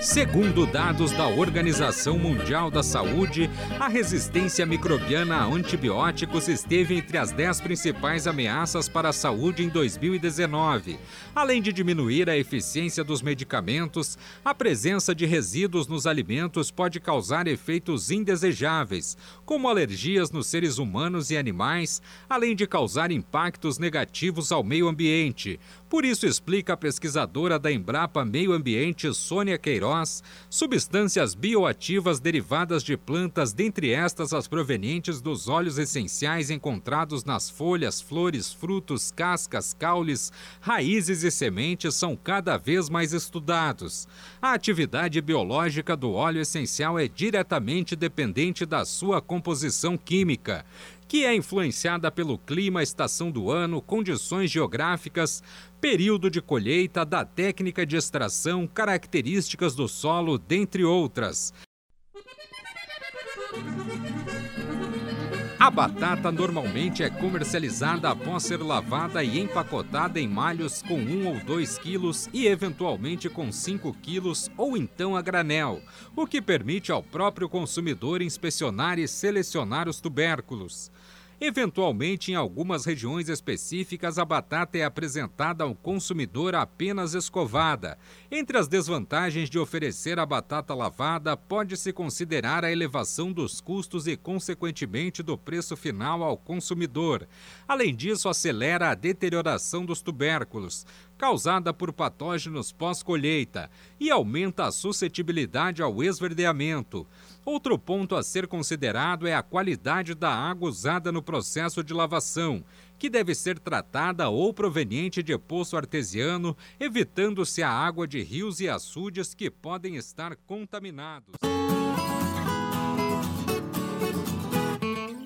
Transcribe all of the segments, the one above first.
Segundo dados da Organização Mundial da Saúde, a resistência microbiana a antibióticos esteve entre as 10 principais ameaças para a saúde em 2019. Além de diminuir a eficiência dos medicamentos, a presença de resíduos nos alimentos pode causar efeitos indesejáveis, como alergias nos seres humanos e animais, além de causar impactos negativos ao meio ambiente. Por isso, explica a pesquisadora da Embrapa Meio Ambiente, Sônia Queiroz, substâncias bioativas derivadas de plantas, dentre estas as provenientes dos óleos essenciais encontrados nas folhas, flores, frutos, cascas, caules, raízes e sementes, são cada vez mais estudados. A atividade biológica do óleo essencial é diretamente dependente da sua composição química que é influenciada pelo clima, estação do ano, condições geográficas, período de colheita, da técnica de extração, características do solo, dentre outras. A batata normalmente é comercializada após ser lavada e empacotada em malhos com 1 ou 2 quilos e eventualmente com 5 quilos ou então a granel, o que permite ao próprio consumidor inspecionar e selecionar os tubérculos. Eventualmente, em algumas regiões específicas, a batata é apresentada ao consumidor apenas escovada. Entre as desvantagens de oferecer a batata lavada, pode-se considerar a elevação dos custos e, consequentemente, do preço final ao consumidor. Além disso, acelera a deterioração dos tubérculos, causada por patógenos pós-colheita, e aumenta a suscetibilidade ao esverdeamento. Outro ponto a ser considerado é a qualidade da água usada no processo de lavação, que deve ser tratada ou proveniente de poço artesiano, evitando-se a água de rios e açudes que podem estar contaminados.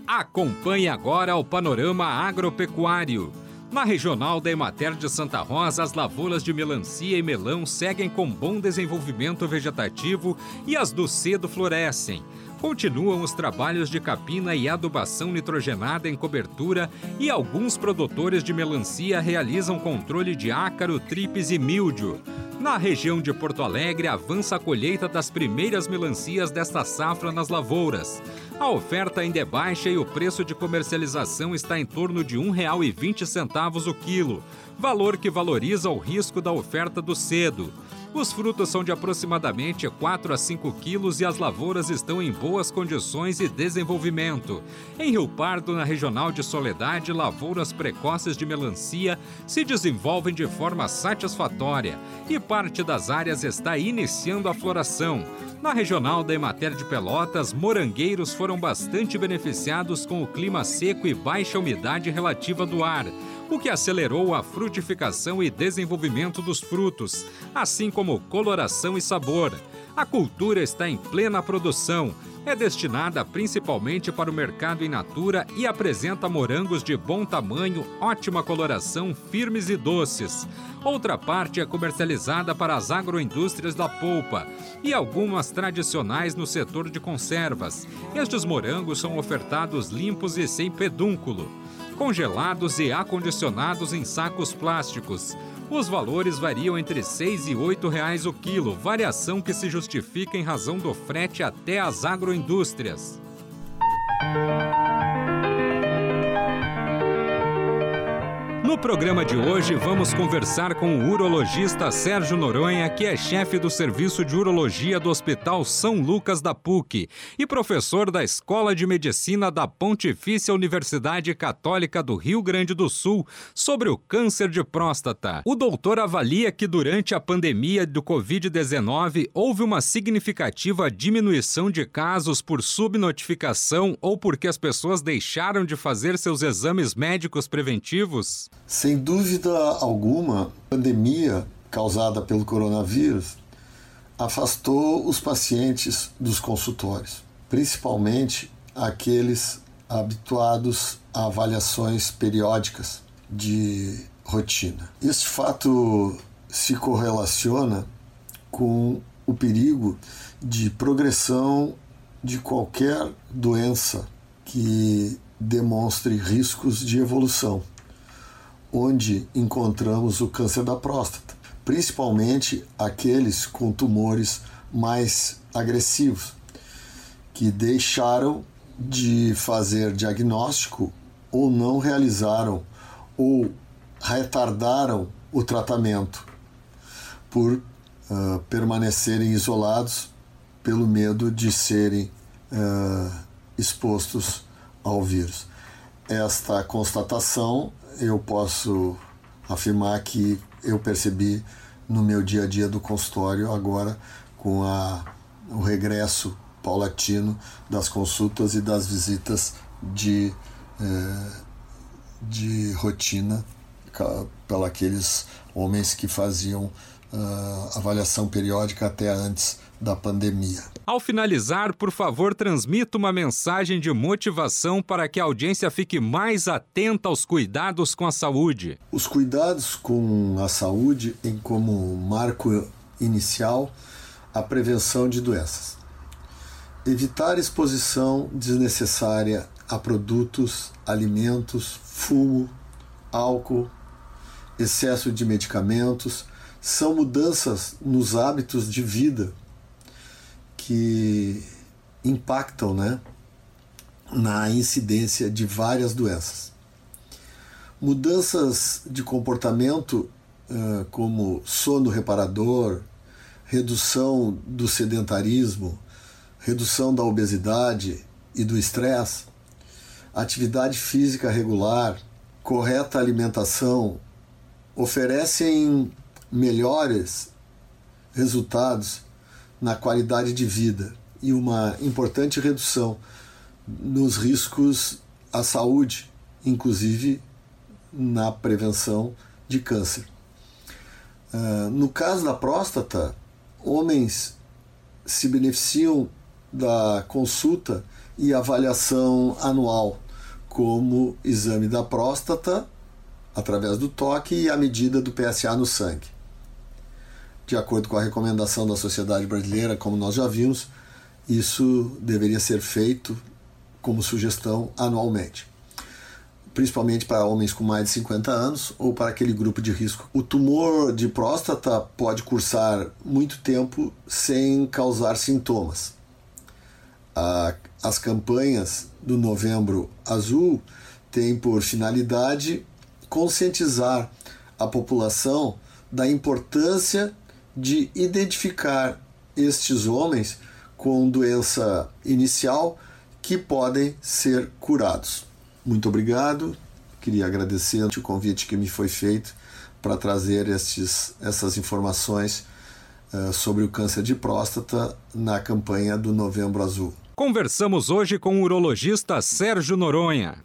Acompanhe agora o panorama agropecuário. Na regional da Emater de Santa Rosa, as lavouras de melancia e melão seguem com bom desenvolvimento vegetativo e as do cedo florescem. Continuam os trabalhos de capina e adubação nitrogenada em cobertura e alguns produtores de melancia realizam controle de ácaro, tripes e míldio. Na região de Porto Alegre, avança a colheita das primeiras melancias desta safra nas lavouras. A oferta ainda é baixa e o preço de comercialização está em torno de R$ 1,20 o quilo, valor que valoriza o risco da oferta do cedo. Os frutos são de aproximadamente 4 a 5 quilos e as lavouras estão em boas condições e desenvolvimento. Em Rio Pardo, na regional de Soledade, lavouras precoces de melancia se desenvolvem de forma satisfatória e parte das áreas está iniciando a floração. Na regional da Emater de Pelotas, morangueiros foram bastante beneficiados com o clima seco e baixa umidade relativa do ar o que acelerou a frutificação e desenvolvimento dos frutos, assim como coloração e sabor. A cultura está em plena produção. É destinada principalmente para o mercado in natura e apresenta morangos de bom tamanho, ótima coloração, firmes e doces. Outra parte é comercializada para as agroindústrias da polpa e algumas tradicionais no setor de conservas. Estes morangos são ofertados limpos e sem pedúnculo congelados e acondicionados em sacos plásticos. Os valores variam entre R$ 6 e 8 reais o quilo, variação que se justifica em razão do frete até as agroindústrias. No programa de hoje, vamos conversar com o urologista Sérgio Noronha, que é chefe do Serviço de Urologia do Hospital São Lucas da PUC e professor da Escola de Medicina da Pontifícia Universidade Católica do Rio Grande do Sul, sobre o câncer de próstata. O doutor avalia que durante a pandemia do Covid-19 houve uma significativa diminuição de casos por subnotificação ou porque as pessoas deixaram de fazer seus exames médicos preventivos? Sem dúvida alguma, a pandemia causada pelo coronavírus afastou os pacientes dos consultórios. principalmente aqueles habituados a avaliações periódicas de rotina. Este fato se correlaciona com o perigo de progressão de qualquer doença que demonstre riscos de evolução, onde encontramos o câncer da próstata, principalmente aqueles com tumores mais agressivos, que deixaram de fazer diagnóstico ou não realizaram ou retardaram o tratamento por uh, permanecerem isolados pelo medo de serem uh, expostos ao vírus. Esta constatação eu posso afirmar que eu percebi no meu dia a dia do consultório agora com a, o regresso paulatino das consultas e das visitas de, eh, de rotina pela aqueles homens que faziam uh, avaliação periódica até antes da pandemia. Ao finalizar, por favor, transmita uma mensagem de motivação para que a audiência fique mais atenta aos cuidados com a saúde. Os cuidados com a saúde têm como marco inicial a prevenção de doenças. Evitar exposição desnecessária a produtos, alimentos, fumo, álcool, excesso de medicamentos, são mudanças nos hábitos de vida que impactam né, na incidência de várias doenças. Mudanças de comportamento, como sono reparador, redução do sedentarismo, redução da obesidade e do estresse, atividade física regular, correta alimentação, oferecem melhores resultados na qualidade de vida e uma importante redução nos riscos à saúde, inclusive na prevenção de câncer. Uh, no caso da próstata, homens se beneficiam da consulta e avaliação anual, como exame da próstata através do toque e a medida do PSA no sangue de acordo com a recomendação da Sociedade Brasileira, como nós já vimos, isso deveria ser feito como sugestão anualmente, principalmente para homens com mais de 50 anos ou para aquele grupo de risco. O tumor de próstata pode cursar muito tempo sem causar sintomas. As campanhas do Novembro Azul têm por finalidade conscientizar a população da importância de identificar estes homens com doença inicial que podem ser curados. Muito obrigado. Queria agradecer o convite que me foi feito para trazer estes, essas informações uh, sobre o câncer de próstata na campanha do Novembro Azul. Conversamos hoje com o urologista Sérgio Noronha.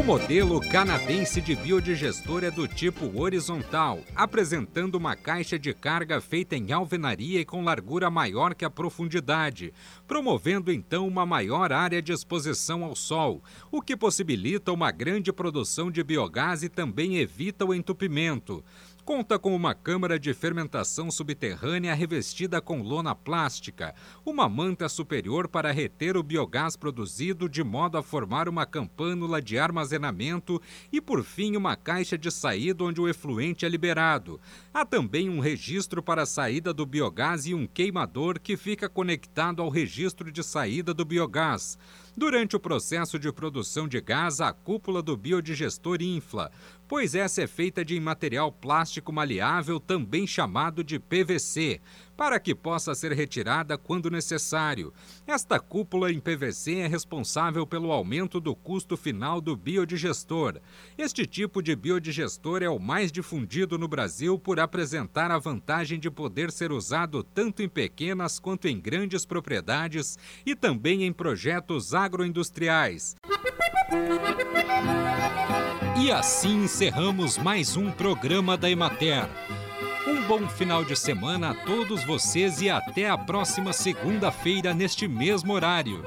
O modelo canadense de biodigestor é do tipo horizontal, apresentando uma caixa de carga feita em alvenaria e com largura maior que a profundidade, promovendo então uma maior área de exposição ao sol, o que possibilita uma grande produção de biogás e também evita o entupimento. Conta com uma câmara de fermentação subterrânea revestida com lona plástica, uma manta superior para reter o biogás produzido de modo a formar uma campânula de armazenamento e, por fim, uma caixa de saída onde o efluente é liberado. Há também um registro para a saída do biogás e um queimador que fica conectado ao registro de saída do biogás. Durante o processo de produção de gás, a cúpula do biodigestor infla, pois essa é feita de material plástico maleável, também chamado de PVC, para que possa ser retirada quando necessário. Esta cúpula em PVC é responsável pelo aumento do custo final do biodigestor. Este tipo de biodigestor é o mais difundido no Brasil por apresentar a vantagem de poder ser usado tanto em pequenas quanto em grandes propriedades e também em projetos agroindustriais. E assim encerramos mais um programa da Emater. Bom final de semana a todos vocês e até a próxima segunda-feira neste mesmo horário.